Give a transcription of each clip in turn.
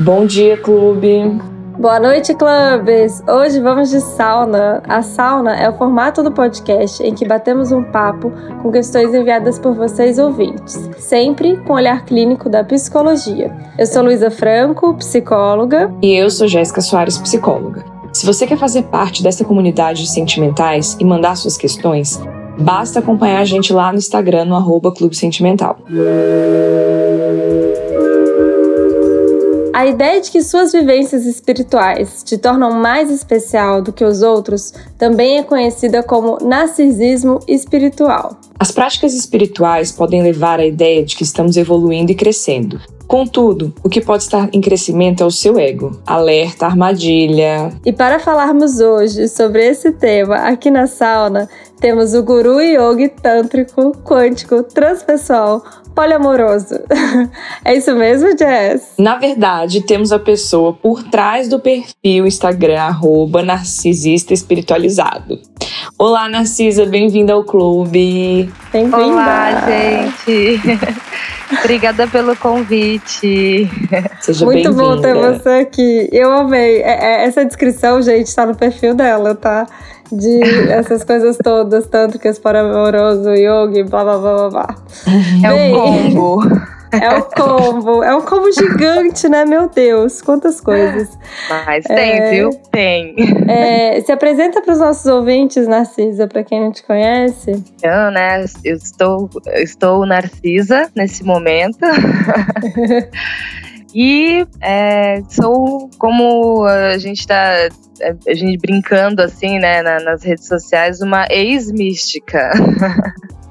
Bom dia, clube! Boa noite, clubes! Hoje vamos de sauna. A sauna é o formato do podcast em que batemos um papo com questões enviadas por vocês ouvintes, sempre com o olhar clínico da psicologia. Eu sou Luísa Franco, psicóloga. E eu sou Jéssica Soares, psicóloga. Se você quer fazer parte dessa comunidade de sentimentais e mandar suas questões, basta acompanhar a gente lá no Instagram, no arroba Clube Sentimental. A ideia de que suas vivências espirituais te tornam mais especial do que os outros também é conhecida como narcisismo espiritual. As práticas espirituais podem levar à ideia de que estamos evoluindo e crescendo. Contudo, o que pode estar em crescimento é o seu ego. Alerta, armadilha. E para falarmos hoje sobre esse tema aqui na sauna, temos o guru yogi tântrico, quântico, transpessoal, poliamoroso. é isso mesmo, Jess? Na verdade, temos a pessoa por trás do perfil Instagram, arroba narcisista espiritualizado. Olá, Narcisa, bem-vinda ao clube. Bem-vinda. Olá, gente. Obrigada pelo convite. Seja Muito bom ter você aqui. Eu amei. É- é- essa descrição, gente, tá no perfil dela, tá? De essas coisas todas, tântricas, poliamoroso, yogi, blá blá blá blá blá. É Bem, o combo. É o combo. É um combo gigante, né? Meu Deus, quantas coisas. Mas tem, É. viu? Tem. É, se apresenta para os nossos ouvintes, Narcisa, para quem não te conhece. Então, né, eu estou, eu estou narcisa nesse momento. e é, sou como a gente tá a gente brincando assim, né, na- nas redes sociais, uma ex-mística.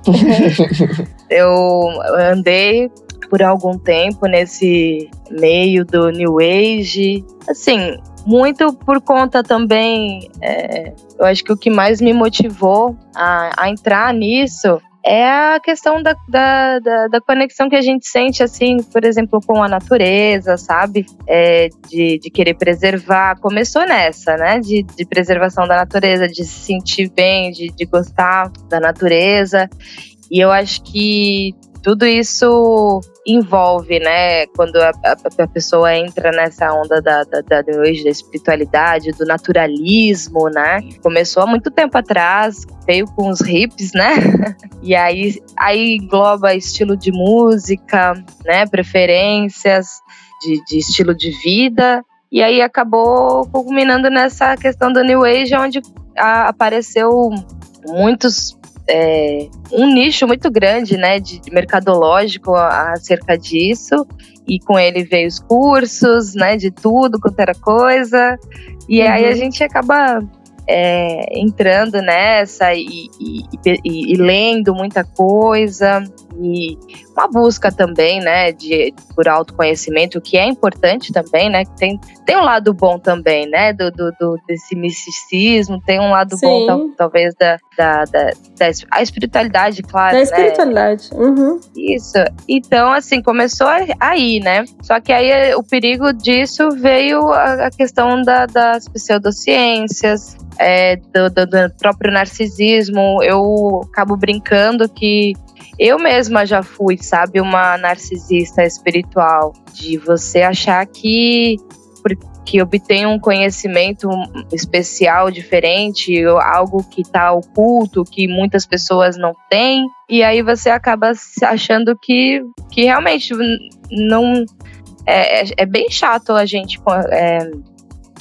eu andei por algum tempo nesse meio do New Age, assim, muito por conta também. é, eu acho que o que mais me motivou a, a entrar nisso é a questão da, da, da, da conexão que a gente sente, assim, por exemplo, com a natureza, sabe? É, de, de querer preservar. Começou nessa, né? De, de preservação da natureza, de se sentir bem, de, de gostar da natureza. E eu acho que tudo isso envolve, né? Quando a, a- a pessoa entra nessa onda da, da, da da espiritualidade, do naturalismo, né? Começou há muito tempo atrás, veio com os hips, né? E aí, aí engloba estilo de música, né? Preferências de, de estilo de vida. E aí acabou culminando nessa questão do New Age, onde a- apareceu muitos é, um nicho muito grande, né, de mercadológico acerca disso. E com ele veio os cursos, né, de tudo quanto era coisa. E aí Uhum. a gente acaba é, entrando nessa e, e- e- e lendo muita coisa. E uma busca também, né, de, por autoconhecimento, que é importante também, né, que tem, tem um lado bom também, né, do, do, do- desse misticismo, tem um lado bom Sim. tal- talvez da, da, da, da a espiritualidade, claro, Da né, espiritualidade. Uhum. isso. Então, assim, começou aí, né? Só que aí eh, o perigo disso veio a, a questão da- das pseudociências, é, do, do- do próprio narcisismo. Eu acabo brincando que eu mesma já fui, sabe, uma narcisista espiritual. De você achar que que obtém um conhecimento especial, diferente, algo que está oculto, que muitas pessoas não têm, e aí você acaba achando que, que realmente não. É, é- é bem chato a gente é,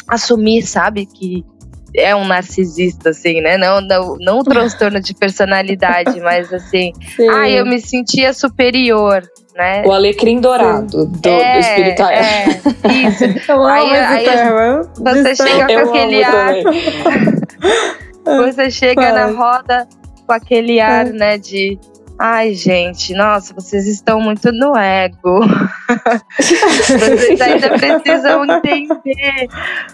assumir, sabe, que é um narcisista, assim, né? Não, não, não o transtorno de personalidade, mas assim, Sim. ah, eu me sentia superior, né? O alecrim dourado do, do espiritual. é, isso. Eu amo Aí- aí termo. você chega com aquele ar, você chega na roda com aquele ar, É. né, de Ai, gente, nossa, vocês estão muito no ego. vocês ainda precisam entender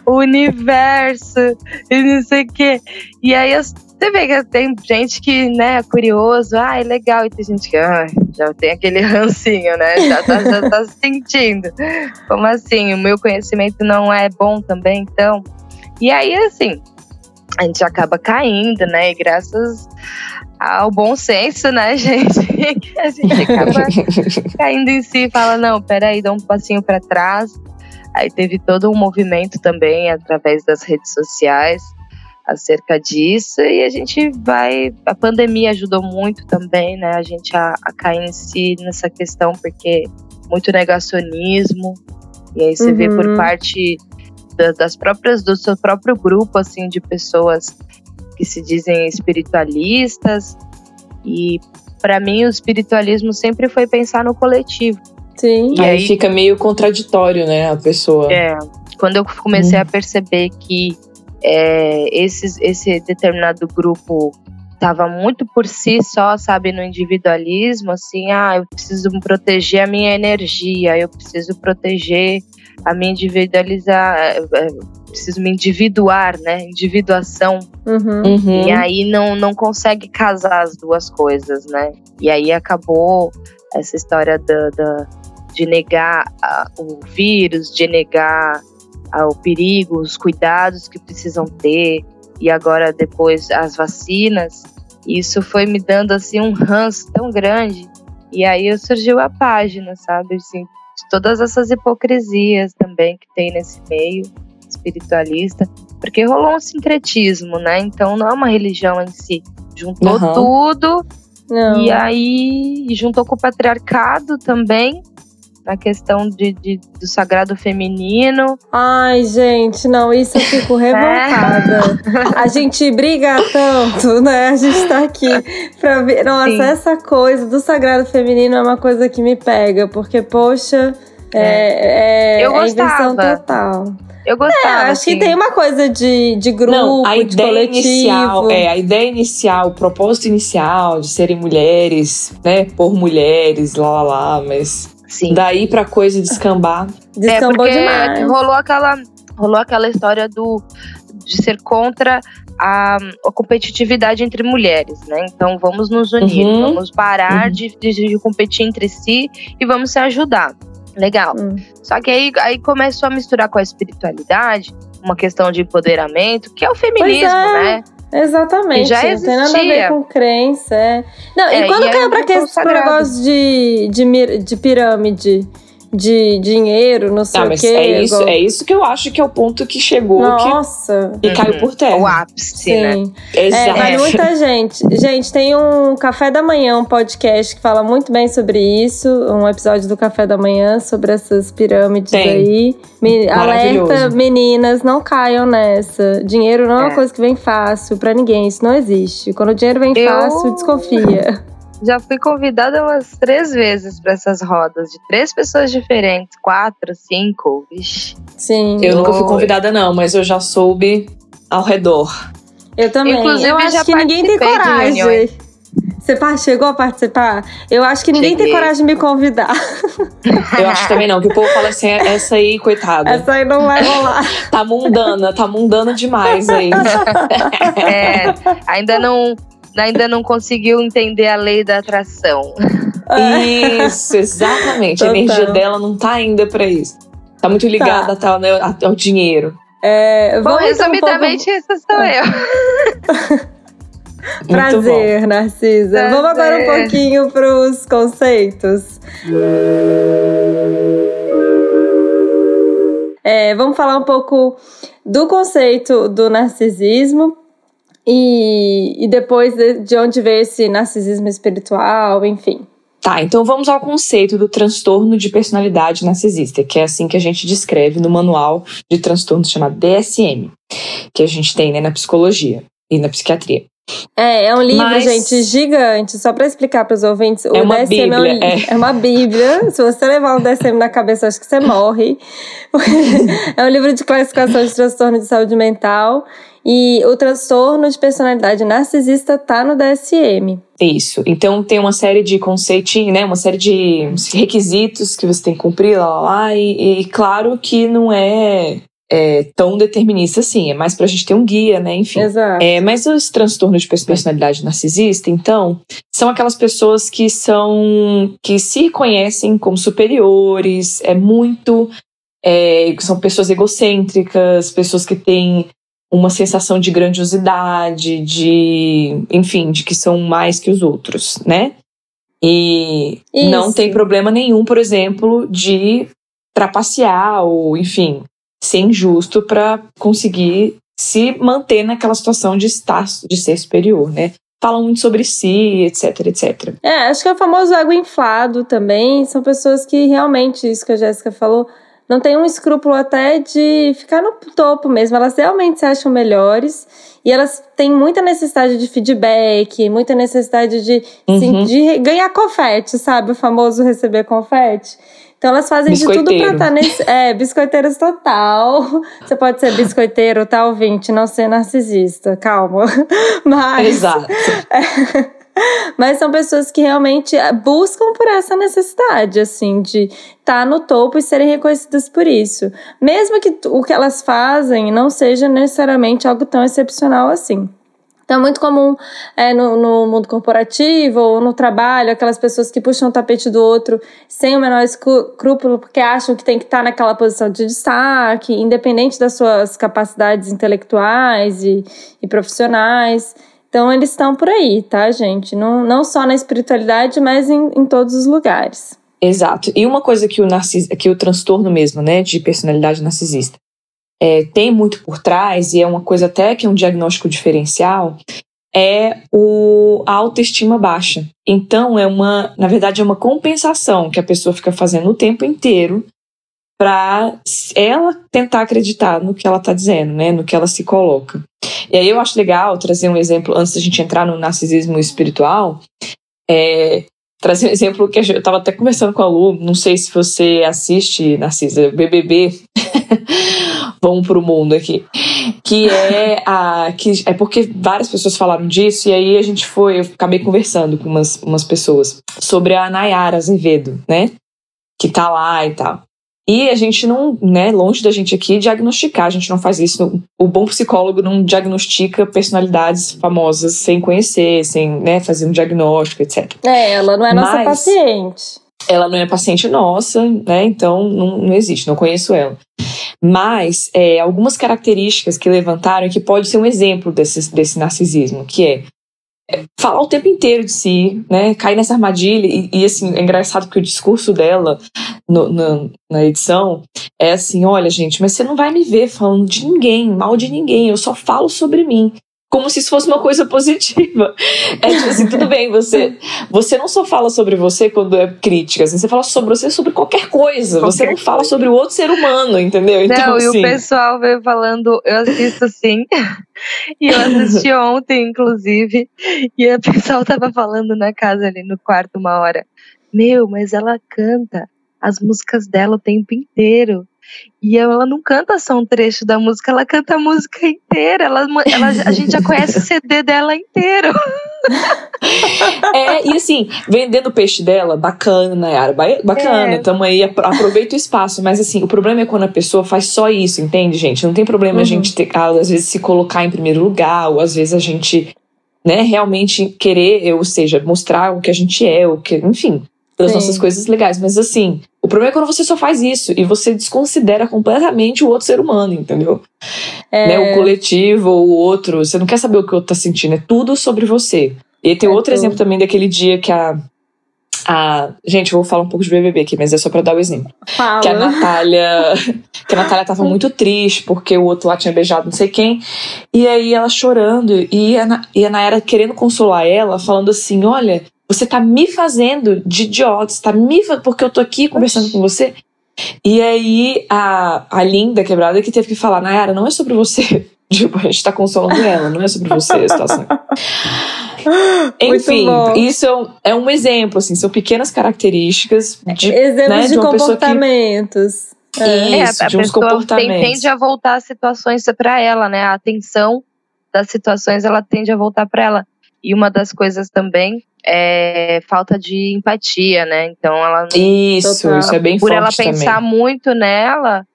o universo e não sei o quê. E aí você vê que tem gente que, né, é curioso, ai, legal, e tem gente que já tem aquele rancinho, né? Já tá, já tá sentindo. Como assim? O meu conhecimento não é bom também, então? E aí, assim, a gente acaba caindo, né? E graças ao bom senso, né, gente? a gente acaba caindo em si e fala, não, peraí, dá um passinho para trás. Aí teve todo um movimento também através das redes sociais acerca disso e a gente vai. A pandemia ajudou muito também, né? A gente a, a cair em si nessa questão, porque muito negacionismo, e aí você uhum. vê por uhum. parte da, das próprias, do seu próprio grupo, assim, de pessoas que se dizem espiritualistas. E para mim o espiritualismo sempre foi pensar no coletivo. Sim. E aí, aí fica meio contraditório, né, a pessoa. É. Quando eu comecei hum. a perceber que é, esses, esse determinado grupo estava muito por si só, sabe, no individualismo, assim, ah, eu preciso proteger a minha energia, eu preciso proteger a minha individualizar, é, é, preciso me individuar, né, individuação. Uhum. Uhum. E aí não, não consegue casar as duas coisas, né, e aí acabou essa história da, da de negar o vírus, de negar o perigo, os cuidados que precisam ter, e agora depois as vacinas, isso foi me dando assim um ranço tão grande. E aí surgiu a página, sabe? Assim, de todas essas hipocrisias também que tem nesse meio espiritualista, porque rolou um sincretismo, né? Então não é uma religião em si. Juntou uhum. tudo não. e aí juntou com o patriarcado também na questão de, de, do sagrado feminino. Ai, gente, não, isso eu fico é. revoltada. É. A gente briga tanto, né? A gente tá aqui pra ver. Nossa, Sim. essa coisa do sagrado feminino é uma coisa que me pega, porque, poxa, é, é, eu é invenção total. Eu gostava. É, acho assim. que tem uma coisa de, de grupo, Não, a de ideia coletivo. Inicial, é, a ideia inicial, o propósito inicial de serem mulheres, né? Por mulheres, lá lá lá, mas Sim. Daí pra coisa descambar. Descambou é demais. Rolou aquela, rolou aquela história do, de ser contra a, a, competitividade entre mulheres, né? Então vamos nos unir, uhum. vamos parar uhum. de, de, de, competir entre si e vamos se ajudar. Legal. Uhum. Só que aí, aí começou a misturar com a espiritualidade, uma questão de empoderamento, que é o feminismo, é. né? Exatamente. Já existia. Não tem nada a ver com crença. É. Não, é, e quando e caiu pra que esse negócio de, de, de pirâmide? De dinheiro, não sei tá, o quê. É isso, é isso que eu acho que é o ponto que chegou. Nossa. Que, e caiu por terra. O ápice, né? Sim. né? Exato. É, vai muita gente. Gente, tem um Café da Manhã, um podcast que fala muito bem sobre isso. Um episódio do Café da Manhã sobre essas pirâmides tem. aí. Me, alerta, meninas, não caiam nessa. Dinheiro não é. é uma coisa que vem fácil para ninguém. Isso não existe. Quando o dinheiro vem eu... fácil, desconfia já fui convidada umas três vezes para essas rodas, de três pessoas diferentes, quatro, cinco, vixi. Sim. Eu nunca fui convidada, não, mas eu já soube ao redor. Eu também. Inclusive, eu acho que ninguém tem coragem. Você chegou a participar? Eu acho que ninguém Cheguei. tem coragem de me convidar. Eu acho também não, que o povo fala assim, é, essa aí, coitada. Essa aí não vai rolar. tá mundana, tá mundana demais aí. É, ainda não ainda não conseguiu entender a lei da atração. Isso, exatamente. a energia dela não tá ainda para isso. Tá muito ligada tá. Né, ao dinheiro. É, bom, resumidamente, um pouco... essa sou eu. Prazer, Narcisa. Prazer. Vamos agora um pouquinho para os conceitos. É, vamos falar um pouco do conceito do narcisismo e, e depois de, de onde veio esse narcisismo espiritual, enfim. Tá, então vamos ao conceito do transtorno de personalidade narcisista, que é assim que a gente descreve no manual de transtorno chamado DSM, que a gente tem né, na psicologia e na psiquiatria. É, é um livro, Mas... gente, gigante. Só para explicar para os ouvintes, é o uma DSM bíblia, é, um, é. é uma bíblia. Se você levar um DSM na cabeça, acho que você morre. é um livro de classificação de transtorno de saúde mental. E o transtorno de personalidade narcisista tá no DSM. Isso. Então tem uma série de conceitos, né? Uma série de requisitos que você tem que cumprir lá, lá, lá. E, e claro que não é é, tão determinista assim, é mais pra gente ter um guia, né? Enfim. Exato. É, mas os transtornos de personalidade narcisista, então, são aquelas pessoas que são que se conhecem como superiores, é muito. É, são pessoas egocêntricas, pessoas que têm uma sensação de grandiosidade, de, enfim, de que são mais que os outros, né? E Isso. não tem problema nenhum, por exemplo, de trapacear ou, enfim, ser injusto para conseguir se manter naquela situação de estar, de ser superior, né? Falam muito sobre si, etc, etc. É, acho que é o famoso ego inflado também. São pessoas que realmente, isso que a Jéssica falou, não tem um escrúpulo até de ficar no topo mesmo. Elas realmente se acham melhores e elas têm muita necessidade de feedback, muita necessidade de, uhum. sim, de ganhar confete, sabe? O famoso receber confete. Então elas fazem de tudo pra estar tá nesse. É, biscoiteiros total. Você pode ser biscoiteiro, tá, ouvinte? Não ser narcisista, calma. Mas. Exato. É, mas são pessoas que realmente é, buscam por essa necessidade, assim, de estar tá no topo e serem reconhecidas por isso. Mesmo que o que elas fazem não seja necessariamente algo tão excepcional assim. Então é muito comum é, no, no, mundo corporativo ou no trabalho, aquelas pessoas que puxam o tapete do outro sem o menor escrúpulo, porque acham que tem que estar naquela posição de destaque, independente das suas capacidades intelectuais e, e profissionais. Então eles estão por aí, tá, gente? Não, não só na espiritualidade, mas em, em todos os lugares. Exato. E uma coisa que o, narcis, que o transtorno mesmo, né, de personalidade narcisista, é, tem muito por trás, e é uma coisa até que é um diagnóstico diferencial, é o, a autoestima baixa. Então, é uma, na verdade, é uma compensação que a pessoa fica fazendo o tempo inteiro para ela tentar acreditar no que ela está dizendo, né, no que ela se coloca. E aí eu acho legal trazer um exemplo antes da gente entrar no narcisismo espiritual. É, trazer um exemplo que eu estava até conversando com a Lu, não sei se você assiste, Narcisa, BBB, vamos pro mundo aqui, que é a que é porque várias pessoas falaram disso e aí a gente foi, eu acabei conversando com umas, umas pessoas sobre a Nayara Azevedo, né? Que tá lá e tal. E a gente não, né, longe da gente aqui diagnosticar, a gente não faz isso. O bom psicólogo não diagnostica personalidades famosas sem conhecer, sem né, fazer um diagnóstico, etc. É, ela não é nossa Mas paciente. Ela não é paciente nossa, né? Então não, não existe, não conheço ela. Mas é, algumas características que levantaram que pode ser um exemplo desse, desse narcisismo, que é falar o tempo inteiro de si, né? Cair nessa armadilha. E, e assim, é engraçado que o discurso dela no, no, na edição é assim: olha, gente, mas você não vai me ver falando de ninguém, mal de ninguém, eu só falo sobre mim como se isso fosse uma coisa positiva. É tipo assim, tudo bem, você, você não só fala sobre você quando é crítica, assim, você fala sobre você sobre qualquer coisa. Qualquer você não fala sobre o outro ser humano, entendeu? Então, não, assim, e o pessoal veio falando, eu assisto sim. e eu assisti ontem, inclusive, e o pessoal tava falando na casa ali no quarto uma hora. Meu, mas ela canta as músicas dela o tempo inteiro. E ela não canta só um trecho da música, ela canta a música inteira. Ela, ela, a gente já conhece o CD dela inteiro. É, e assim, vendendo o peixe dela, bacana, Nayara, bacana, é. tamo aí, aproveita o espaço. Mas assim, o problema é quando a pessoa faz só isso, entende, gente? Não tem problema uhum. a gente, ter, às vezes, se colocar em primeiro lugar, ou às vezes a gente, né, realmente querer, ou seja, mostrar o que a gente é, o que, enfim, das nossas coisas legais. Mas assim, o problema é quando você só faz isso e você desconsidera completamente o outro ser humano, entendeu? É... Né, o coletivo, o outro. Você não quer saber o que o outro tá sentindo, é tudo sobre você. E tem é outro tudo. exemplo também daquele dia que a. A, gente, eu vou falar um pouco de BBB aqui, mas é só pra dar o exemplo. Fala. Que a Natália. que a Natália tava muito triste porque o outro lá tinha beijado não sei quem. E aí ela chorando. E a, e a Nayara querendo consolar ela, falando assim: olha, você tá me fazendo de idiota, você tá me porque eu tô aqui conversando com você. E aí a, a linda quebrada que teve que falar, Nayara, não é sobre você. Tipo, a gente tá consolando ela, não é sobre você a situação. Enfim, isso é um exemplo, assim, são pequenas características de, Exemplos né, de, de comportamentos. Que, é, isso, a de uns comportamentos. tende a voltar as situações para ela, né? A atenção das situações ela tende a voltar para ela. E uma das coisas também é falta de empatia, né? Então ela Isso, total, isso é bem por ela pensar também. muito nela,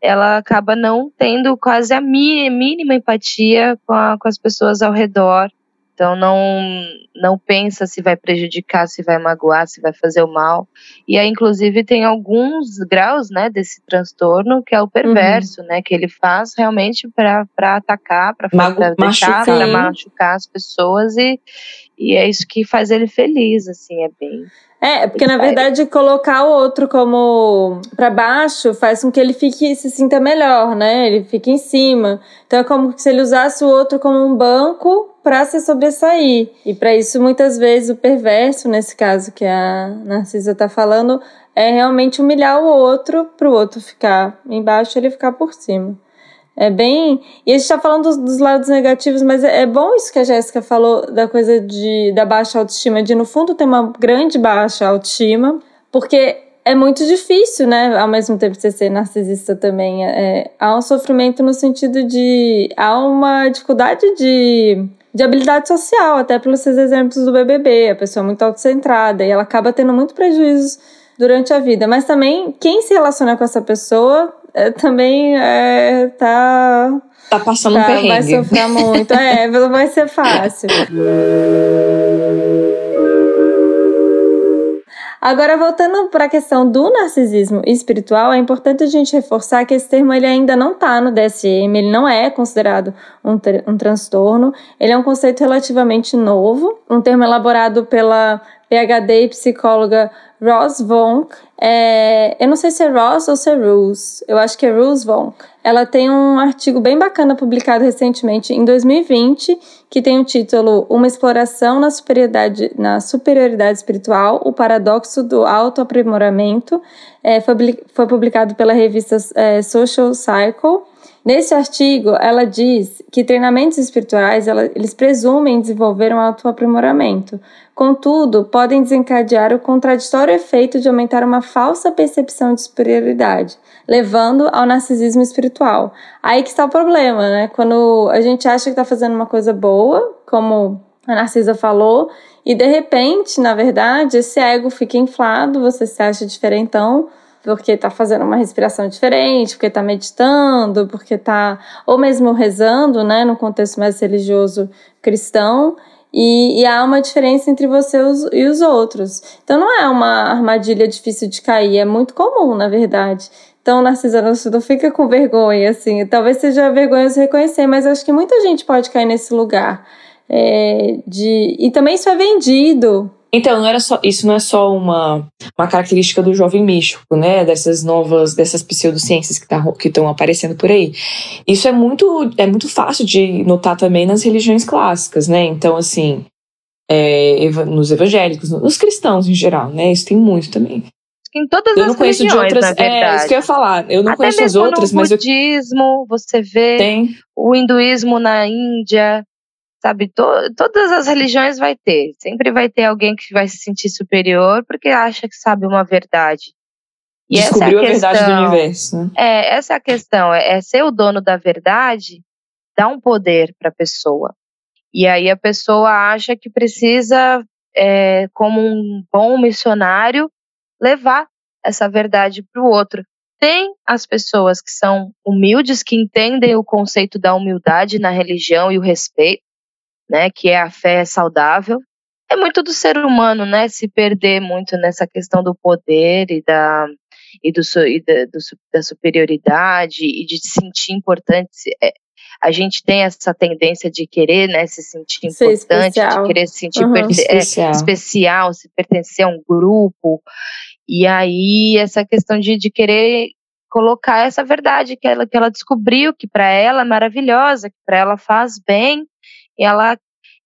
ela acaba não tendo quase a mínima empatia com, a, com as pessoas ao redor. Então não não pensa se vai prejudicar, se vai magoar, se vai fazer o mal. E aí inclusive tem alguns graus, né, desse transtorno que é o perverso, uhum. né, que ele faz realmente para atacar, para deixar, para machucar as pessoas e e é isso que faz ele feliz, assim, é bem é, porque na verdade colocar o outro como para baixo faz com que ele fique se sinta melhor, né? Ele fique em cima. Então é como se ele usasse o outro como um banco para se sobressair. E para isso muitas vezes o perverso, nesse caso que a Narcisa tá falando, é realmente humilhar o outro para o outro ficar embaixo e ele ficar por cima. É bem. E a gente está falando dos, dos, lados negativos, mas é, é, bom isso que a Jéssica falou da coisa de, da baixa autoestima, de no fundo ter uma grande baixa autoestima, porque é muito difícil, né? Ao mesmo tempo você ser narcisista também. É, há um sofrimento no sentido de. Há uma dificuldade de, de habilidade social, até pelos seus exemplos do BBB. A pessoa é muito autocentrada e ela acaba tendo muito prejuízo durante a vida. Mas também, quem se relaciona com essa pessoa é, também é, tá. Tá passando tá, um perrengue. Vai sofrer muito. é, não vai ser fácil. Agora, voltando para a questão do narcisismo espiritual, é importante a gente reforçar que esse termo ele ainda não está no DSM, ele não é considerado um, um transtorno, ele é um conceito relativamente novo, um termo elaborado pela PhD e psicóloga Ross Vonk. É, eu não sei se é Ross ou se é Rose. Eu acho que é Rose Vonk. Ela tem um artigo bem bacana publicado recentemente, em 2020, que tem o título Uma exploração na superioridade, na superioridade espiritual, o paradoxo do autoaprimoramento. É, foi, foi publicado pela revista é, Social Cycle. Nesse artigo, ela diz que treinamentos espirituais ela, eles presumem desenvolver um autoaprimoramento. Contudo, podem desencadear o contraditório efeito de aumentar uma falsa percepção de superioridade, levando ao narcisismo espiritual. Aí que está o problema, né? Quando a gente acha que está fazendo uma coisa boa, como a Narcisa falou, e de repente, na verdade, esse ego fica inflado, você se acha diferentão, porque está fazendo uma respiração diferente, porque está meditando, porque está ou mesmo rezando, né, no contexto mais religioso cristão, e, e, há uma diferença entre você e os outros. Então não é uma armadilha difícil de cair, é muito comum, na verdade. Então, Narcisa, não fica com vergonha, assim. Talvez seja vergonhoso reconhecer, mas acho que muita gente pode cair nesse lugar. É, de... E também isso é vendido então, não era só, isso não é só uma, uma característica do jovem místico, né? Dessas novas, dessas pseudociências que tá, estão aparecendo por aí. Isso é muito, é muito fácil de notar também nas religiões clássicas, né? Então, assim, é, nos evangélicos, nos cristãos em geral, né? Isso tem muito também. Em todas eu não as conheço religiões, de outras. É, isso que eu ia falar. Eu não Até conheço as outras, mas. O budismo, você vê. Tem. O hinduísmo na Índia sabe? To, todas as religiões vai ter. Sempre vai ter alguém que vai se sentir superior porque acha que sabe uma verdade. E Descobriu é a, questão, a, verdade do universo. Né? É, essa é a questão. É, é ser o dono da verdade dá um poder para a pessoa. E aí a pessoa acha que precisa, é, como um bom missionário, levar essa verdade para o outro. Tem as pessoas que são humildes, que entendem o conceito da humildade na religião e o respeito, né, que é a fé saudável. É muito do ser humano, né, se perder muito nessa questão do poder e da e, do, e da, do, da superioridade e de se sentir importante. É, a gente tem essa tendência de querer, né, se sentir importante, de querer se sentir uhum. especial. É, especial, se pertencer a um grupo. E aí essa questão de, de querer colocar essa verdade que ela, que ela descobriu que para ela é maravilhosa, que para ela faz bem, ela,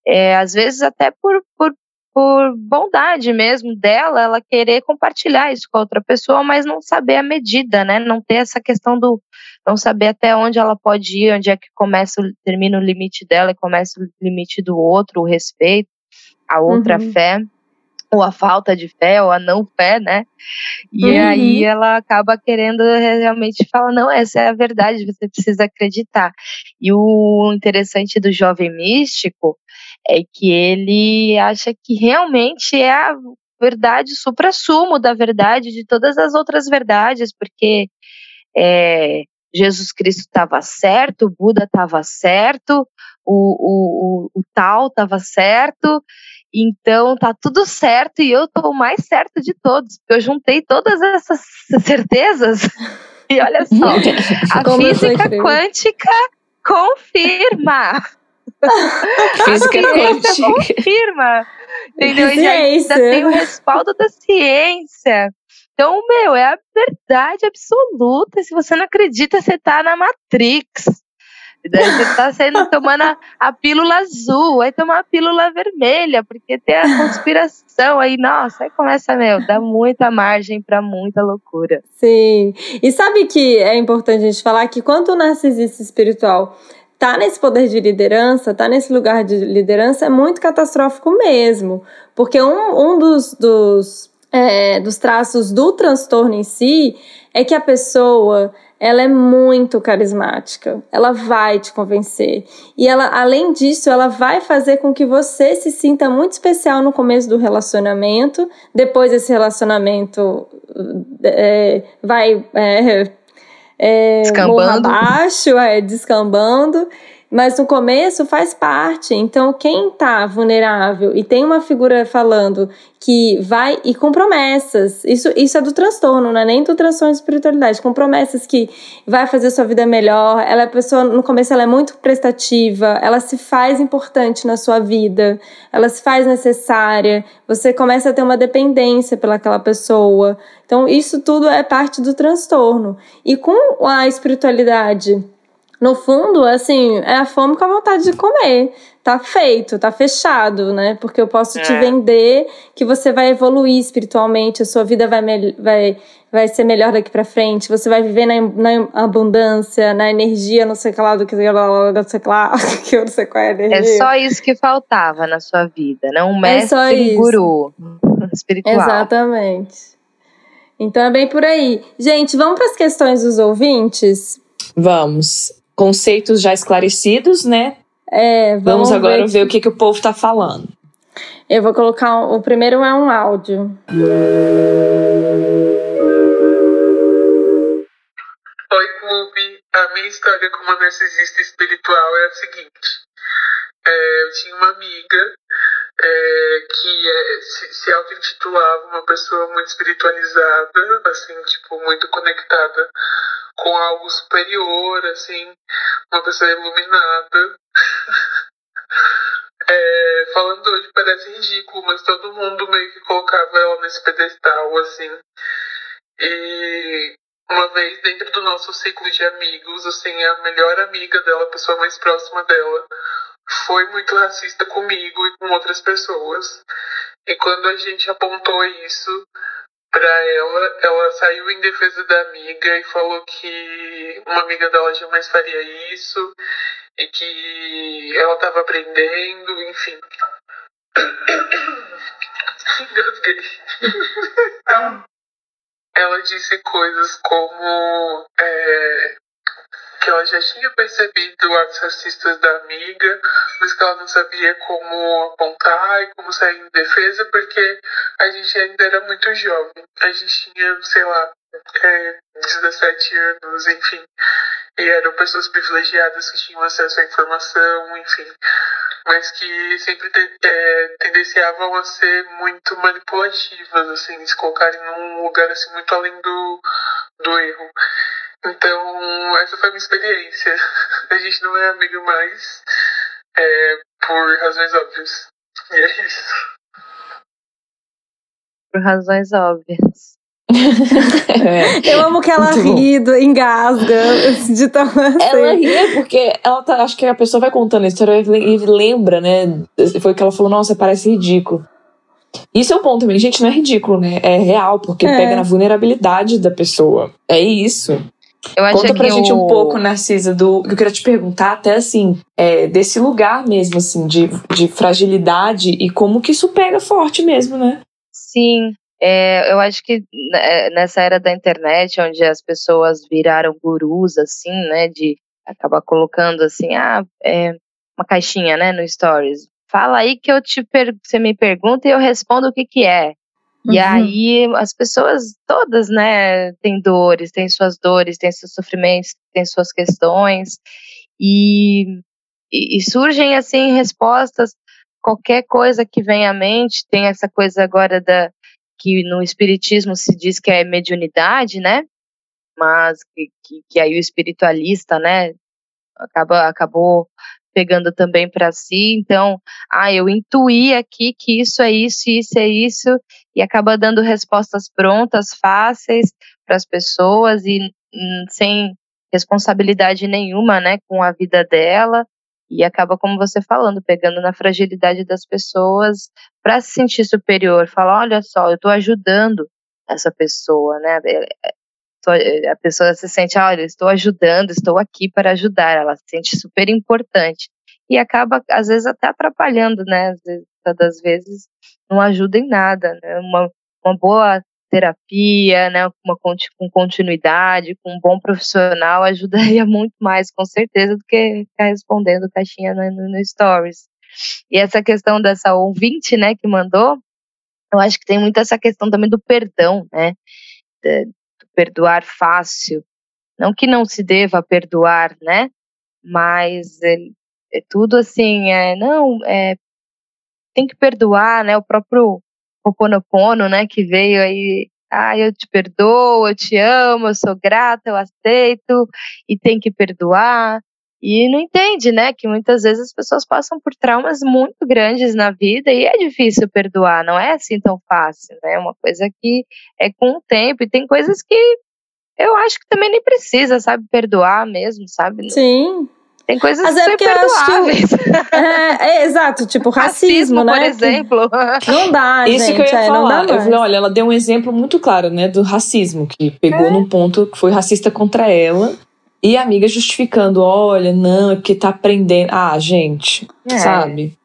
é, às vezes, até por, por, por bondade mesmo dela, ela querer compartilhar isso com a outra pessoa, mas não saber a medida, né? Não ter essa questão do não saber até onde ela pode ir, onde é que começa, termina o limite dela e começa o limite do outro, o respeito, a outra uhum. fé ou a falta de fé, ou a não fé, né? E uhum. aí ela acaba querendo realmente falar, não, essa é a verdade, você precisa acreditar. E o interessante do jovem místico é que ele acha que realmente é a verdade, o supra-sumo da verdade, de todas as outras verdades, porque é, Jesus Cristo estava certo, o Buda estava certo, o, o, o, o tal estava certo, então tá tudo certo e eu tô o mais certo de todos, porque eu juntei todas essas certezas. E olha só, a Como física quântica confirma. física quântica confirma. Entendeu? E ainda tem o respaldo da ciência. Então, meu, é a verdade absoluta. Se você não acredita, você tá na Matrix. Você tá saindo tomando a, a, pílula azul, aí tomar a pílula vermelha, porque tem a conspiração aí, nossa, aí começa, meu, dá muita margem para muita loucura. Sim. E sabe que é importante a gente falar que quando o narcisista espiritual tá nesse poder de liderança, tá nesse lugar de liderança, é muito catastrófico mesmo. Porque um, um dos, dos, é, dos traços do transtorno em si é que a pessoa ela é muito carismática, ela vai te convencer. E ela, além disso, ela vai fazer com que você se sinta muito especial no começo do relacionamento. Depois esse relacionamento é, vai é, é, descambando. abaixo, é, descambando. Mas no começo faz parte. Então, quem está vulnerável e tem uma figura falando que vai e com promessas, isso, isso é do transtorno, não é nem do transtorno de espiritualidade, com promessas que vai fazer sua vida melhor. Ela é pessoa, no começo, ela é muito prestativa, ela se faz importante na sua vida, ela se faz necessária. Você começa a ter uma dependência pelaquela pessoa. Então, isso tudo é parte do transtorno. E com a espiritualidade no fundo, assim, é a fome com a vontade de comer. Tá feito, tá fechado, né? Porque eu posso é. te vender que você vai evoluir espiritualmente, a sua vida vai, vai, vai ser melhor daqui para frente, você vai viver na, na, abundância, na energia, não sei o que lá, do que, não sei lá, que eu não sei qual é a energia. É só isso que faltava na sua vida, né? Um é mestre, é um guru espiritual. Exatamente. Então é bem por aí. Gente, vamos para as questões dos ouvintes? Vamos conceitos já esclarecidos, né? É, vamos, vamos agora ver, ver o que, que o povo está falando. Eu vou colocar. O primeiro é um áudio. Oi, clube. A minha história como narcisista espiritual é a seguinte. É, eu tinha uma amiga é, que é, se, se auto-intitulava uma pessoa muito espiritualizada, assim, tipo, muito conectada com algo superior, assim, uma pessoa iluminada. é, falando hoje parece ridículo, mas todo mundo meio que colocava ela nesse pedestal, assim. E uma vez dentro do nosso ciclo de amigos, assim, a melhor amiga dela, a pessoa mais próxima dela, foi muito racista comigo e com outras pessoas. E quando a gente apontou isso, para ela, ela saiu em defesa da amiga e falou que uma amiga dela jamais faria isso e que ela estava aprendendo, enfim. ela disse coisas como é, que ela já tinha percebido atos racistas da amiga, mas que ela não sabia como apontar e como sair em defesa, porque a gente ainda era muito jovem. A gente tinha, sei lá, é, 17 anos, enfim. E eram pessoas privilegiadas que tinham acesso à informação, enfim. Mas que sempre te, é, tendenciavam a ser muito manipulativas, assim, se colocarem num lugar assim, muito além do, do erro. Então, essa foi a minha experiência. A gente não é amigo mais, é, por razões óbvias. E é isso. Por razões óbvias. é, eu amo que ela ri, engasga de tão assim. Ela ri porque ela tá, acho que a pessoa vai contando a história e lembra, né? Foi que ela falou, nossa, parece ridículo. Isso é o ponto também, gente, não é ridículo, né? É real, porque é. pega na vulnerabilidade da pessoa. É isso. Eu acho Conta pra gente um pouco, Narcisa, do que eu queria te perguntar, até assim, é, desse lugar mesmo, assim, de, de fragilidade e como que isso pega forte mesmo, né? Sim, é, eu acho que né, nessa era da internet, onde as pessoas viraram gurus, assim, né, de acabar colocando assim, ah, é, uma caixinha, né, no Stories. Fala aí que eu te per você me pergunta e eu respondo o que que é. E uhum. aí as pessoas todas, né, têm dores, têm suas dores, têm seus sofrimentos, têm suas questões. E, e, e surgem, assim, respostas, qualquer coisa que vem à mente, tem essa coisa agora da que no espiritismo se diz que é mediunidade, né? Mas que, que, que aí o espiritualista, né, acaba, acabou pegando também para si. Então, ah, eu intuí aqui que isso é isso, isso é isso, e acaba dando respostas prontas, fáceis para as pessoas e hum, sem responsabilidade nenhuma, né, com a vida dela. E acaba, como você falando, pegando na fragilidade das pessoas para se sentir superior. Falar, olha só, eu estou ajudando essa pessoa, né? É, a pessoa se sente, olha, estou ajudando, estou aqui para ajudar. Ela se sente super importante. E acaba, às vezes, até atrapalhando, né? Às vezes, não ajuda em nada. Né? Uma, uma boa terapia, né, uma, com continuidade, com um bom profissional, ajudaria muito mais, com certeza, do que ficar respondendo caixinha no, no, Stories. E essa questão dessa ouvinte, né, que mandou, eu acho que tem muito essa questão também do perdão, né, perdoar fácil. Não que não se deva perdoar, né, mas é, é tudo assim, é, não, é, tem que perdoar, né, o próprio Ho'oponopono, né, que veio aí, ah, eu te perdoo, eu te amo, eu sou grata, eu aceito, e tem que perdoar. E não entende, né, que muitas vezes as pessoas passam por traumas muito grandes na vida e é difícil perdoar, não é assim tão fácil, né? É uma coisa que é com o tempo e tem coisas que eu acho que também nem precisa, sabe, perdoar mesmo, sabe? Sim. Tem coisas Mas é que perdoáveis. Que, é, é, exato, tipo racismo, racismo né? por exemplo. Não dá, Isso gente, que eu ia é, falar. Eu falei, olha, ela deu um exemplo muito claro, né, do racismo, que pegou é. num ponto que foi racista contra ela. E a amiga justificando, olha, não, é porque tá aprendendo. Ah, gente, é. sabe?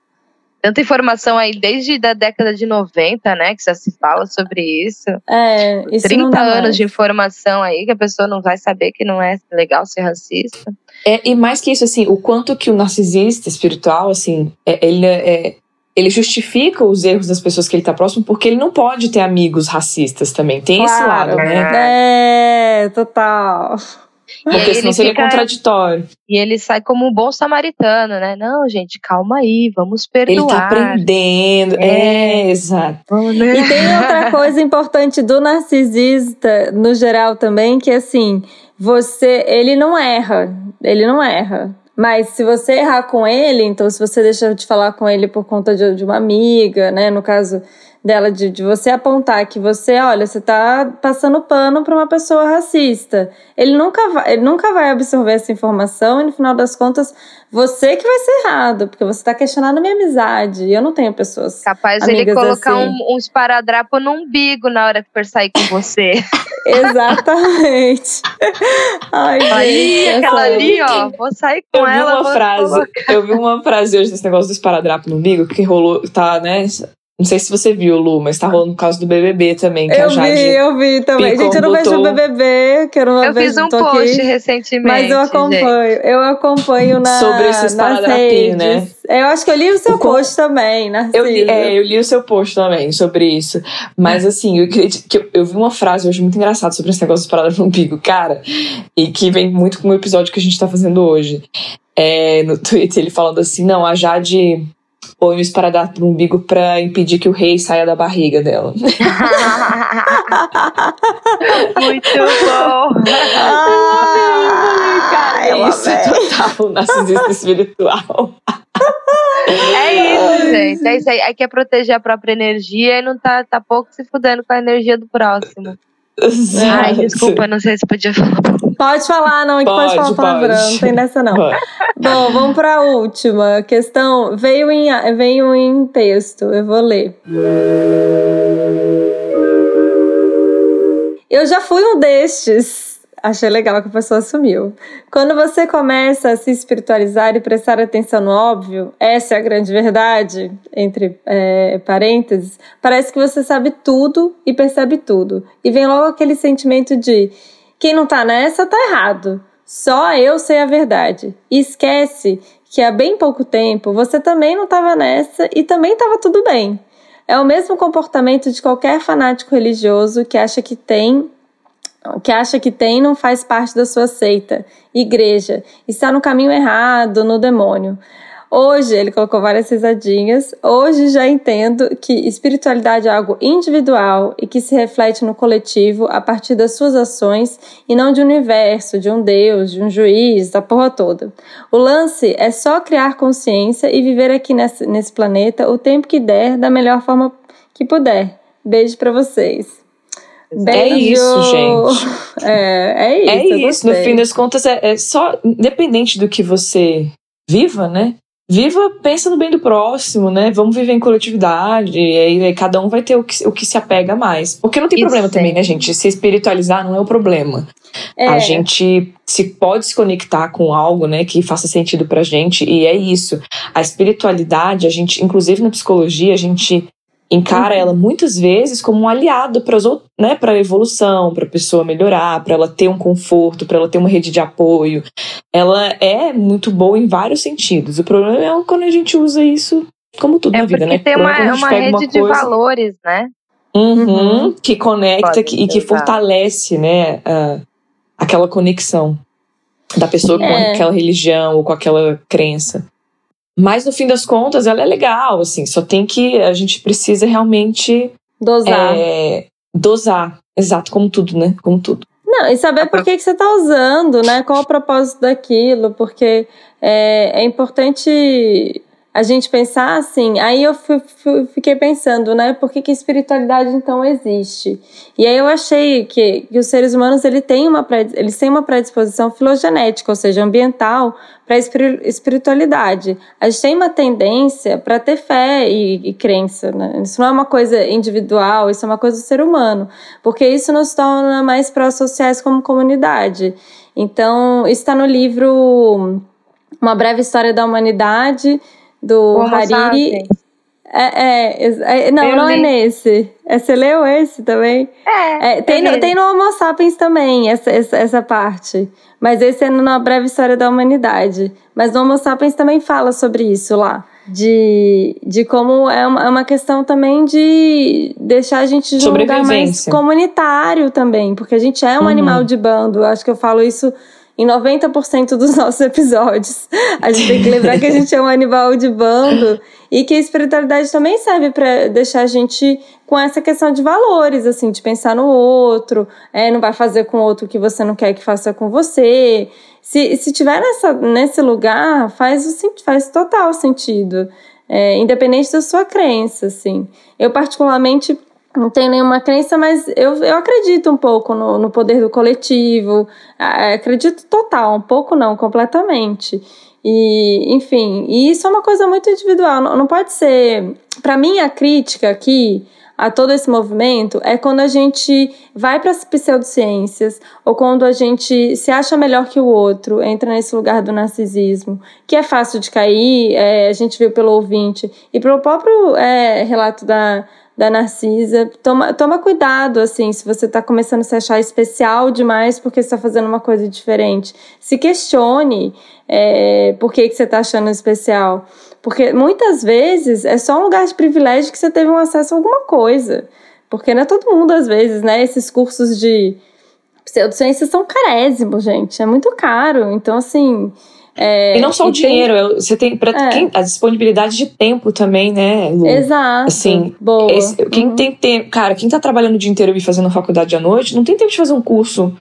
Tanta informação aí desde da década de 90, né? Que já se fala sobre isso. É, isso 30 anos mais. de informação aí que a pessoa não vai saber que não é legal ser racista. É, e mais que isso, assim, o quanto que o narcisista espiritual, assim, é, ele é, ele justifica os erros das pessoas que ele tá próximo porque ele não pode ter amigos racistas também. Tem claro, esse lado, né? É, total. Porque senão seria fica, contraditório. E ele sai como um bom samaritano, né? Não, gente, calma aí, vamos perdoar. Ele tá aprendendo. É, é exato. E tem outra coisa importante do narcisista, no geral também, que é assim, você, ele não erra, ele não erra. Mas se você errar com ele, então se você deixa de falar com ele por conta de, de uma amiga, né, no caso dela de, de você apontar que você, olha, você tá passando pano para uma pessoa racista. Ele nunca vai, ele nunca vai absorver essa informação e no final das contas você que vai ser errado, porque você tá questionando a minha amizade. E eu não tenho pessoas. Capaz de ele colocar assim. um, um esparadrapo no umbigo na hora que for sair com você. Exatamente. Ai, Aí, gente, aquela ali, ó, vou sair com eu ela. Vi uma frase, eu vi uma frase hoje desse negócio do esparadrapo no umbigo que rolou, tá, né? Não sei se você viu, Lu, mas tá rolando por causa do BBB também. Que eu a Jade vi, eu vi também. Gente, eu não botou... vejo o BBB, quero uma eu vez. Eu fiz um post aqui, recentemente. Mas eu acompanho, gente. eu acompanho na, Sobre esses nas redes. né? Eu acho que eu li o seu o post com... também, Narciso. Eu li, é, eu li o seu post também sobre isso. Mas assim, eu, que eu, eu vi uma frase hoje muito engraçada sobre esse negócio de parada no umbigo, cara. E que vem muito com o episódio que a gente tá fazendo hoje. É, no Twitter, ele falando assim, não, a Jade põe o esparadrapo no umbigo pra impedir que o rei saia da barriga dela. Muito bom! Ai, cara, é isso é total narcisista espiritual. É isso, gente. É isso aí. Aí quer proteger a própria energia e não tá, tá pouco se fudendo com a energia do próximo. Exato. Ai, desculpa, não sei se podia falar. Pode falar, não, que pode, pode falar palavrão, pode. não tem dessa não. Pode. Bom, vamos para a última questão. Veio em, veio em texto, eu vou ler. Eu já fui um destes Achei legal que a pessoa assumiu. Quando você começa a se espiritualizar e prestar atenção no óbvio, essa é a grande verdade, entre é, parênteses, parece que você sabe tudo e percebe tudo. E vem logo aquele sentimento de quem não tá nessa tá errado. Só eu sei a verdade. E esquece que há bem pouco tempo você também não estava nessa e também estava tudo bem. É o mesmo comportamento de qualquer fanático religioso que acha que tem que acha que tem não faz parte da sua seita, igreja, está no caminho errado, no demônio. Hoje, ele colocou várias risadinhas. Hoje já entendo que espiritualidade é algo individual e que se reflete no coletivo a partir das suas ações e não de um universo, de um Deus, de um juiz, da porra toda. O lance é só criar consciência e viver aqui nesse, nesse planeta o tempo que der, da melhor forma que puder. Beijo para vocês. Beijo. É isso, gente. É, é isso. É isso. No fim das contas, é, é só, independente do que você viva, né? Viva, pensa no bem do próximo, né? Vamos viver em coletividade. E aí, aí cada um vai ter o que, o que se apega mais. Porque não tem Isso problema também, né, gente? Se espiritualizar não é o problema. É. A gente se pode se conectar com algo, né, que faça sentido pra gente. E é isso. A espiritualidade, a gente, inclusive na psicologia, a gente encara uhum. ela muitas vezes como um aliado para né, a evolução, para a pessoa melhorar, para ela ter um conforto, para ela ter uma rede de apoio. Ela é muito boa em vários sentidos. O problema é quando a gente usa isso como tudo é na vida, né? Tem uma, é uma rede uma de valores, né? Uhum, uhum. Que conecta que, e que fortalece, né, aquela conexão da pessoa é. com aquela religião ou com aquela crença. Mas no fim das contas, ela é legal, assim, só tem que. A gente precisa realmente. Dosar. É, dosar, exato, como tudo, né? Como tudo. Não, e saber por que, que você está usando, né? Qual o propósito daquilo, porque é, é importante a gente pensar assim, aí eu fiquei pensando, né, por que, que espiritualidade então existe? E aí eu achei que, que os seres humanos ele tem uma, eles têm uma predisposição filogenética, ou seja, ambiental, para espiritualidade. A gente tem uma tendência para ter fé e, e crença, né? Isso não é uma coisa individual, isso é uma coisa do ser humano, porque isso nos torna mais pró-sociais como comunidade. Então, está no livro Uma Breve História da Humanidade, do Hariri. É, é, é, não, eu não é li. é nesse. É, você leu esse também? É. é tem, no, tem no Homo Sapiens também, essa, essa, essa, parte. Mas esse é numa breve história da humanidade. Mas no Homo Sapiens também fala sobre isso lá. De, de como é uma, é uma questão também de deixar a gente de um lugar mais comunitário também. Porque a gente é um uhum. animal de bando. Eu acho que eu falo isso em 90% dos nossos episódios. A gente tem que lembrar que a gente é um animal de bando e que a espiritualidade também serve para deixar a gente com essa questão de valores, assim, de pensar no outro, é, não vai fazer com o outro o que você não quer que faça com você. Se, se tiver nessa, nesse lugar, faz, faz total sentido. É, independente da sua crença, assim. Eu, particularmente, não tenho nenhuma crença, mas eu, eu acredito um pouco no, no poder do coletivo. Acredito total, um pouco não, completamente. E, enfim, e isso é uma coisa muito individual. Não, não pode ser. Para mim, a crítica aqui a todo esse movimento é quando a gente vai para as pseudociências ou quando a gente se acha melhor que o outro, entra nesse lugar do narcisismo, que é fácil de cair, é, a gente viu pelo ouvinte e pelo próprio é, relato da, da Narcisa. Toma, toma cuidado, assim, se você está começando a se achar especial demais porque está fazendo uma coisa diferente. Se questione é, por que, que você está achando especial. Porque muitas vezes é só um lugar de privilégio que você teve um acesso a alguma coisa. Porque não é todo mundo, às vezes, né? Esses cursos de pseudociências são carésimos, gente. É muito caro. Então, assim é, e não só o dinheiro, tem, você tem pra, é. quem, a disponibilidade de tempo também, né, Lu? Exato. Assim, Boa. Esse, quem uhum. tem tempo, cara, quem tá trabalhando o dia inteiro e fazendo faculdade à noite, não tem tempo de fazer um curso,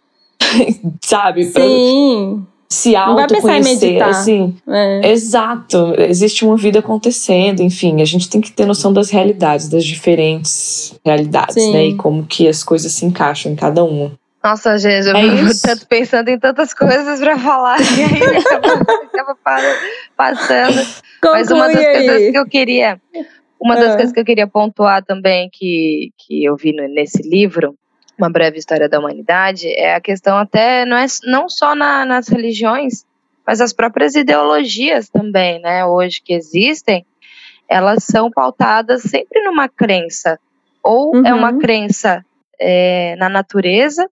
sabe? Sim. Pra se autoconhecer, assim. É. Exato. Existe uma vida acontecendo, enfim, a gente tem que ter noção das realidades, das diferentes realidades, Sim. né, e como que as coisas se encaixam em cada uma. Nossa, gente, eu é tanto pensando em tantas coisas para falar e aí acaba passando. Conclui Mas uma das aí. coisas que eu queria, uma das ah. coisas que eu queria pontuar também que, que eu vi nesse livro, uma breve história da humanidade, é a questão até não é não só na, nas religiões, mas as próprias ideologias também, né? Hoje que existem, elas são pautadas sempre numa crença ou uhum. é uma uhum. crença é, na natureza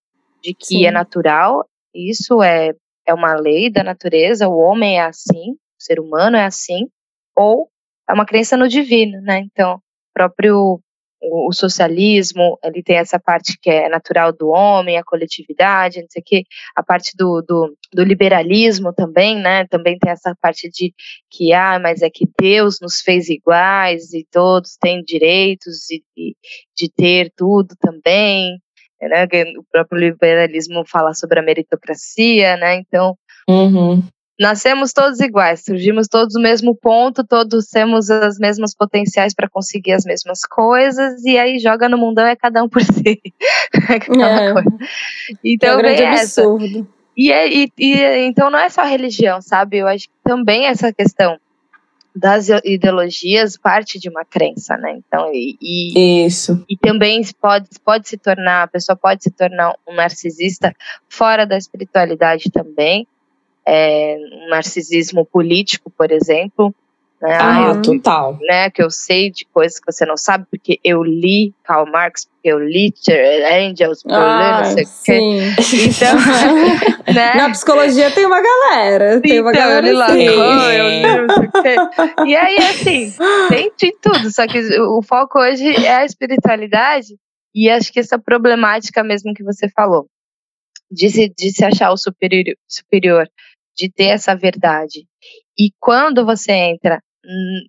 de que é Sim. é natural, isso é, é uma lei da natureza, o homem é assim, o ser humano é assim, ou é uma crença no divino, né? Então, o próprio o, o, socialismo, ele tem essa parte que é natural do homem, a coletividade, não sei o quê, a parte do, do, do, liberalismo também, né? Também tem essa parte de que, ah, mas é que Deus nos fez iguais e todos têm direitos e, e de ter tudo também, né? O próprio liberalismo fala sobre a meritocracia, né? Então, uhum nascemos todos iguais, surgimos todos no mesmo ponto, todos temos as mesmas potenciais para conseguir as mesmas coisas, e aí joga no mundão é cada um por si. é. Então, é um essa. absurdo. E, é, e, e, então não é só religião, sabe? Eu acho que também essa questão das ideologias parte de uma crença, né? Então, e, e, Isso. E também pode, pode se tornar, a pessoa pode se tornar um narcisista fora da espiritualidade também, é, um narcisismo político, por exemplo. Né? Ah, total. Né, que eu sei de coisas que você não sabe, porque eu li Karl Marx, porque eu li Angels, ah, não sei sim. Então, né? Na psicologia tem uma galera. Tem uma então, galera eu assim. eu li não sei o quê. E aí, assim, tem de tudo, só que o foco hoje é a espiritualidade e acho que essa problemática mesmo que você falou. De se, de se achar o superior, superior de ter essa verdade. E quando você entra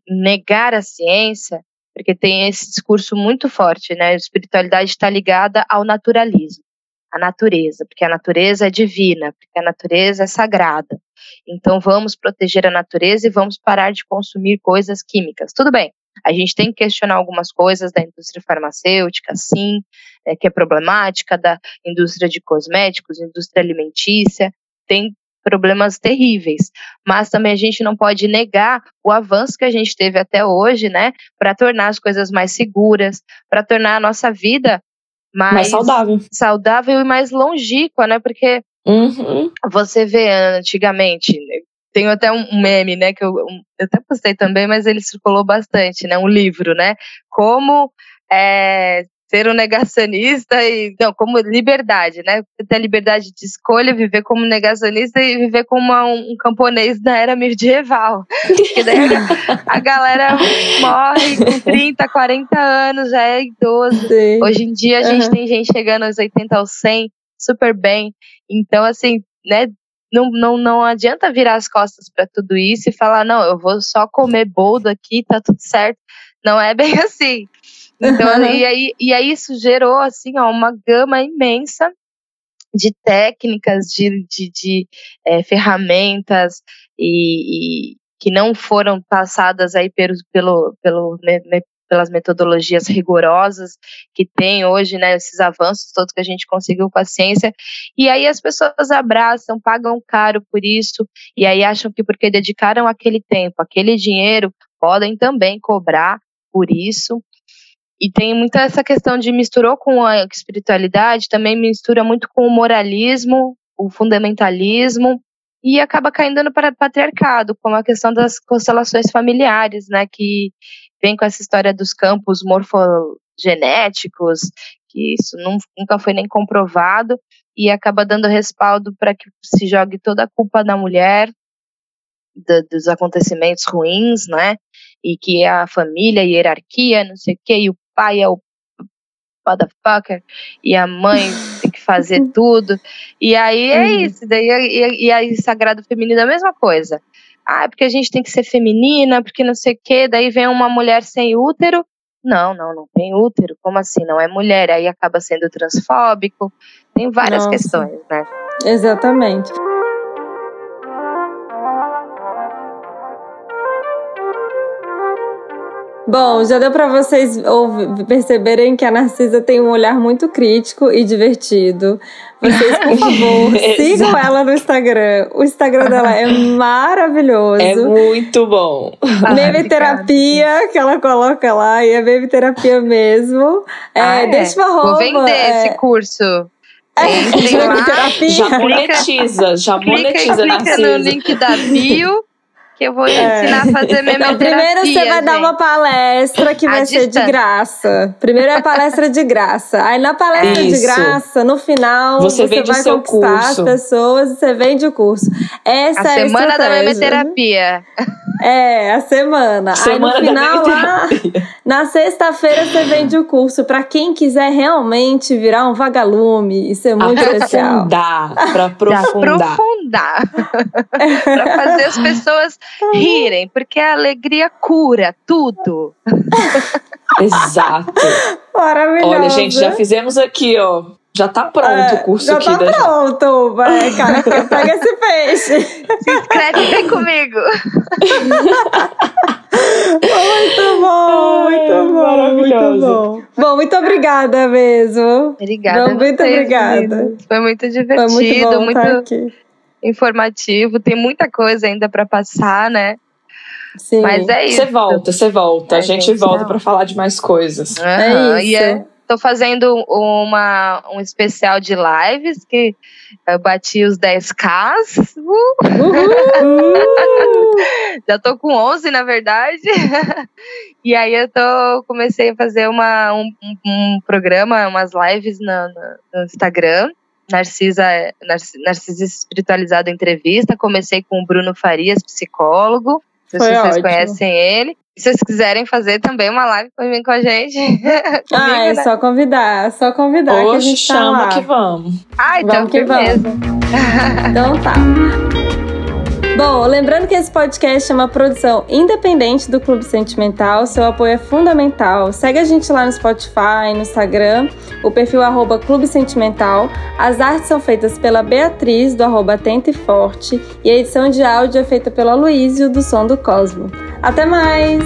negar a ciência, porque tem esse discurso muito forte, né? A espiritualidade está ligada ao naturalismo, à natureza, porque a natureza é divina, porque a natureza é sagrada. Então vamos proteger a natureza e vamos parar de consumir coisas químicas. Tudo bem, a gente tem que questionar algumas coisas da indústria farmacêutica, sim, é, que é problemática, da indústria de cosméticos, indústria alimentícia, tem problemas terríveis. Mas também a gente não pode negar o avanço que a gente teve até hoje, né, para tornar as coisas mais seguras, para tornar a nossa vida mais, mais, saudável. saudável e mais longínqua, né? Porque uhum. você vê antigamente, tem até um meme, né, que eu, eu até postei também, mas ele circulou bastante, né, um livro, né, como é, ser um negacionista e não, como liberdade, né? Ter liberdade de escolha, viver como negacionista e viver como uma, um camponês da era medieval. Porque daí a, galera morre com 30, 40 anos, já é idoso. Sim. Hoje em dia a gente uhum. tem gente chegando aos 80, aos 100, super bem. Então, assim, né? Não, não, não adianta virar as costas para tudo isso e falar, não, eu vou só comer boldo aqui, tá tudo certo. Não é bem assim. Então, e, aí, e aí isso gerou, assim, ó, uma gama imensa de técnicas, de, de, de é, ferramentas e, e, que não foram passadas aí pelo, pelo, pelo me, pelas metodologias rigorosas que tem hoje, né, esses avanços todos que a gente conseguiu com a ciência, e aí as pessoas abraçam, pagam caro por isso, e aí acham que porque dedicaram aquele tempo, aquele dinheiro, podem também cobrar por isso, e tem muita essa questão de misturou com a espiritualidade, também mistura muito com o moralismo, o fundamentalismo, e acaba caindo no patriarcado, como a questão das constelações familiares, né, que vem com essa história dos campos morfogenéticos, que isso nunca foi nem comprovado, e acaba dando respaldo para que se jogue toda a culpa na mulher, do, dos acontecimentos ruins, né, e que é a família, a hierarquia, não sei o quê, e o pai é o motherfucker e a mãe tem que fazer tudo. E aí é uhum. isso. Daí, e, e aí, Sagrado Feminino é a mesma coisa. Ah, é porque a gente tem que ser feminina, porque não sei o quê. Daí vem uma mulher sem útero. Não, não, não tem útero. Como assim? Não é mulher. Aí acaba sendo transfóbico. Tem várias Nossa. questões, né? Exatamente. Bom, já deu para vocês perceberem que a Narcisa tem um olhar muito crítico e divertido. Vocês, por favor, sigam ela no Instagram. O Instagram dela é maravilhoso. É muito bom. Meme terapia que ela coloca lá e é meme terapia mesmo. É, ah, é. Deixa uma roupa. Vou vender é... esse curso. É, já monetiza, já clica, monetiza, clica no link da bio que eu vou ensinar a fazer memoterapia. Então, primeiro você vai gente. dar uma palestra que vai ser de distância. graça. Primeiro é a palestra de graça. Aí na palestra de Isso. graça, no final, Você você, vende o vai seu conquistar curso. as pessoas e você vende o curso. Essa A é a semana da memoterapia. É, a semana. Semana Aí da no final, lá, na sexta-feira, você vende o curso pra quem quiser realmente virar um vagalume e ser muito especial. Aprofundar, pra Pra aprofundar. aprofundar. pra fazer as pessoas rirem, porque a alegria cura tudo. Exato. Maravilhoso. Olha, gente, já fizemos aqui, ó. Já tá pronto É, o curso já aqui tá da pronto, vai, cara. Pega esse peixe. Se inscreve e vem comigo. Muito bom, muito bom, muito maravilhoso. bom. Bom, muito obrigada mesmo. Obrigada. Não, muito vocês, obrigada. Foi muito Foi divertido, muito bom muito, estar aqui. Informativo. Tem muita coisa ainda pra passar, né? Sim. Mas é isso. Você volta, você volta. Ai, a gente, gente, volta pra falar de mais coisas. Aham, É e isso. é- tô fazendo uma, um especial de lives que eu bati os 10k. Uh, Uhul! já tô com 11, na verdade. e aí eu tô comecei a fazer uma, um, um- um programa, umas lives no, no- no Instagram. Narcisa, Narci- Narcisa Espiritualizada Entrevista. Comecei com o Bruno Farias, psicólogo. Não sei se vocês ótimo. conhecem ele. Se vocês quiserem fazer também uma live, vir com a gente. Ah, Comigo, é né? só convidar, só convidar que a Hoje gente tá chama lá. que vamos. Ah, então Vamos que firmeza. Então tá. Bom, lembrando que esse podcast é uma produção independente do Clube Sentimental, seu apoio é fundamental. Segue a gente lá no Spotify, no Instagram, o perfil arroba Clube Sentimental. As artes são feitas pela Beatriz, do arroba Atenta e Forte, e a edição de áudio é feita pelo Aloysio, do Som do Cosmo. Até mais!